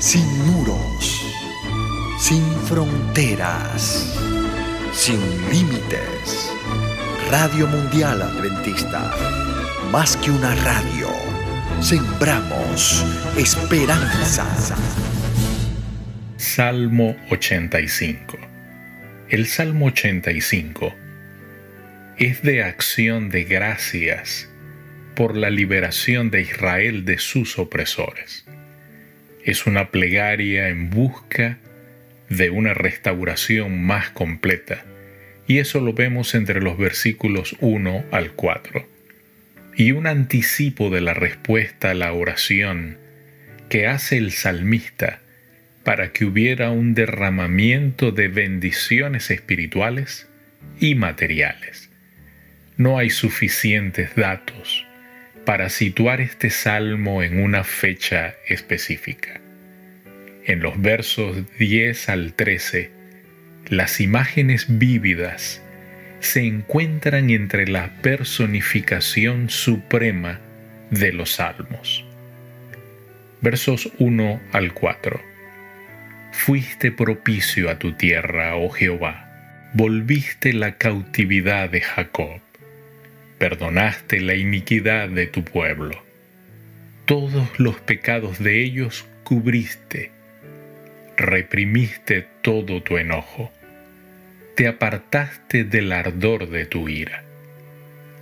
sin muros, sin fronteras, sin límites. Radio Mundial Adventista, más que una radio, sembramos esperanza. Salmo 85. El Salmo 85 es de acción de gracias por la liberación de Israel de sus opresores. Es una plegaria en busca de una restauración más completa, y eso lo vemos entre los versículos 1 al 4, y un anticipo de la respuesta a la oración que hace el salmista para que hubiera un derramamiento de bendiciones espirituales y materiales. No hay suficientes datos para situar este salmo en una fecha específica. En los versos 10 al 13, las imágenes vívidas se encuentran entre la personificación suprema de los salmos. Versos 1 al 4. Fuiste propicio a tu tierra, oh Jehová, volviste la cautividad de Jacob perdonaste la iniquidad de tu pueblo. Todos los pecados de ellos cubriste, reprimiste todo tu enojo, te apartaste del ardor de tu ira.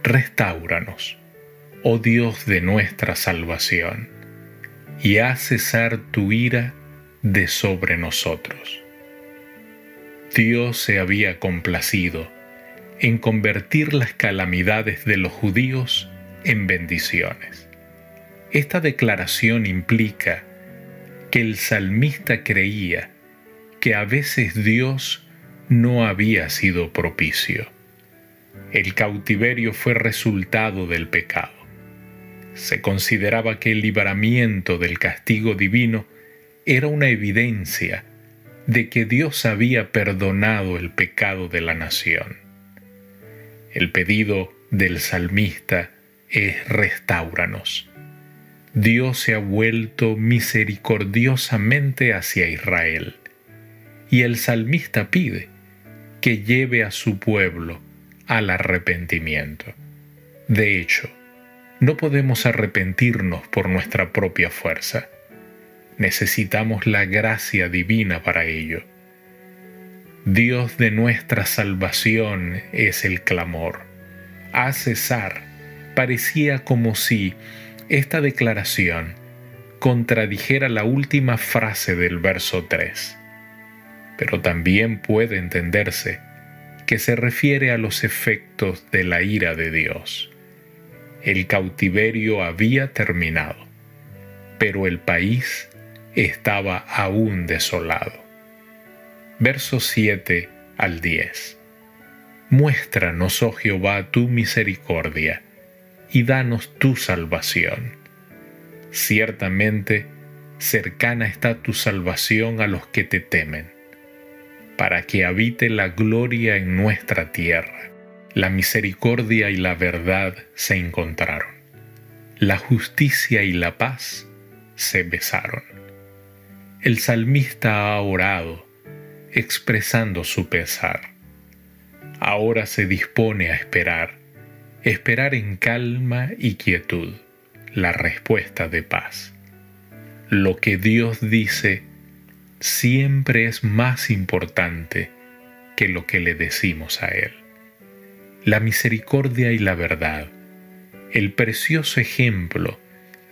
Restáuranos, oh Dios de nuestra salvación, y haz cesar tu ira de sobre nosotros. Dios se había complacido en convertir las calamidades de los judíos en bendiciones. Esta declaración implica que el salmista creía que a veces Dios no había sido propicio. El cautiverio fue resultado del pecado. Se consideraba que el libramiento del castigo divino era una evidencia de que Dios había perdonado el pecado de la nación. El pedido del salmista es restauranos. Dios se ha vuelto misericordiosamente hacia Israel y el salmista pide que lleve a su pueblo al arrepentimiento. De hecho, no podemos arrepentirnos por nuestra propia fuerza. Necesitamos la gracia divina para ello. Dios de nuestra salvación es el clamor. A cesar, parecía como si esta declaración contradijera la última frase del verso 3. Pero también puede entenderse que se refiere a los efectos de la ira de Dios. El cautiverio había terminado, pero el país estaba aún desolado versos 7 al 10. Muéstranos, oh Jehová, tu misericordia, y danos tu salvación. Ciertamente, cercana está tu salvación a los que te temen, para que habite la gloria en nuestra tierra. La misericordia y la verdad se encontraron. La justicia y la paz se besaron. El salmista ha orado, expresando su pesar. Ahora se dispone a esperar, esperar en calma y quietud la respuesta de paz. Lo que Dios dice siempre es más importante que lo que le decimos a Él. La misericordia y la verdad, el precioso ejemplo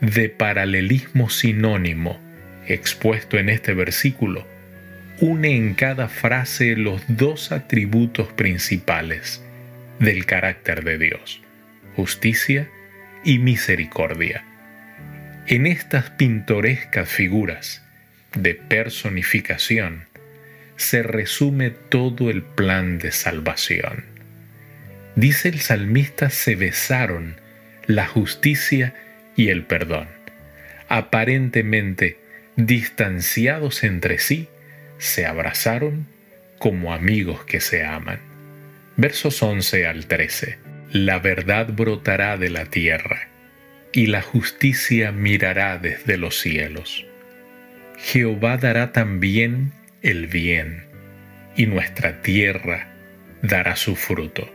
de paralelismo sinónimo expuesto en este versículo, une en cada frase los dos atributos principales del carácter de Dios, justicia y misericordia. En estas pintorescas figuras de personificación se resume todo el plan de salvación. Dice el salmista, se besaron la justicia y el perdón. Aparentemente distanciados entre sí, se abrazaron como amigos que se aman. Versos 11 al 13. La verdad brotará de la tierra y la justicia mirará desde los cielos. Jehová dará también el bien, y nuestra tierra dará su fruto.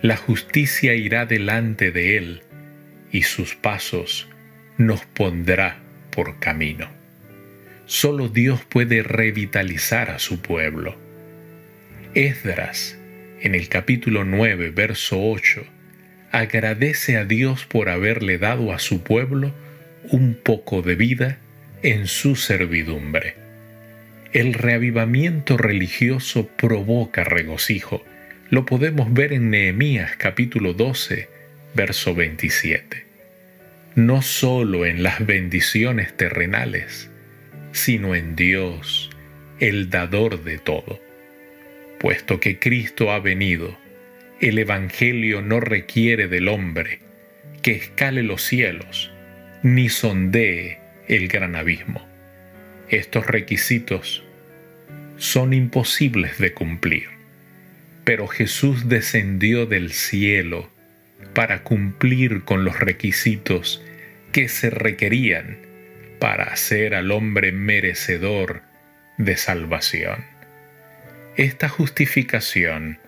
La justicia irá delante de él, y sus pasos nos pondrá por camino. Solo Dios puede revitalizar a su pueblo. Esdras, en el capítulo 9, verso 8, agradece a Dios por haberle dado a su pueblo un poco de vida en su servidumbre. El reavivamiento religioso provoca regocijo. Lo podemos ver en Nehemías capítulo 12, verso 27. No solo en las bendiciones terrenales, sino en Dios, el dador de todo. Puesto que Cristo ha venido, el Evangelio no requiere del hombre que escale los cielos, ni sondee el gran abismo. Estos requisitos son imposibles de cumplir, pero Jesús descendió del cielo para cumplir con los requisitos que se requerían para hacer al hombre merecedor de salvación. Esta justificación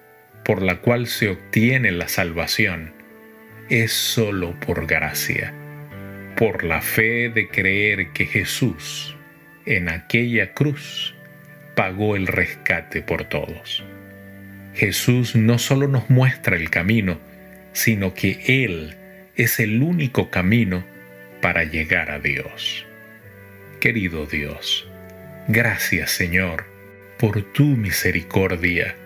por la cual se obtiene la salvación es sólo por gracia, por la fe de creer que Jesús en aquella cruz pagó el rescate por todos. Jesús no solo nos muestra el camino, sino que Él es el único camino para llegar a Dios. Querido Dios, gracias Señor por tu misericordia,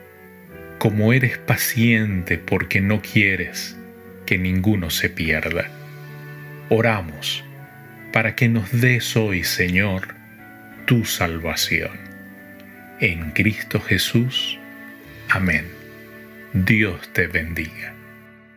como eres paciente porque no quieres que ninguno se pierda. Oramos para que nos des hoy, Señor, tu salvación. En Cristo Jesús. Amén. Dios te bendiga.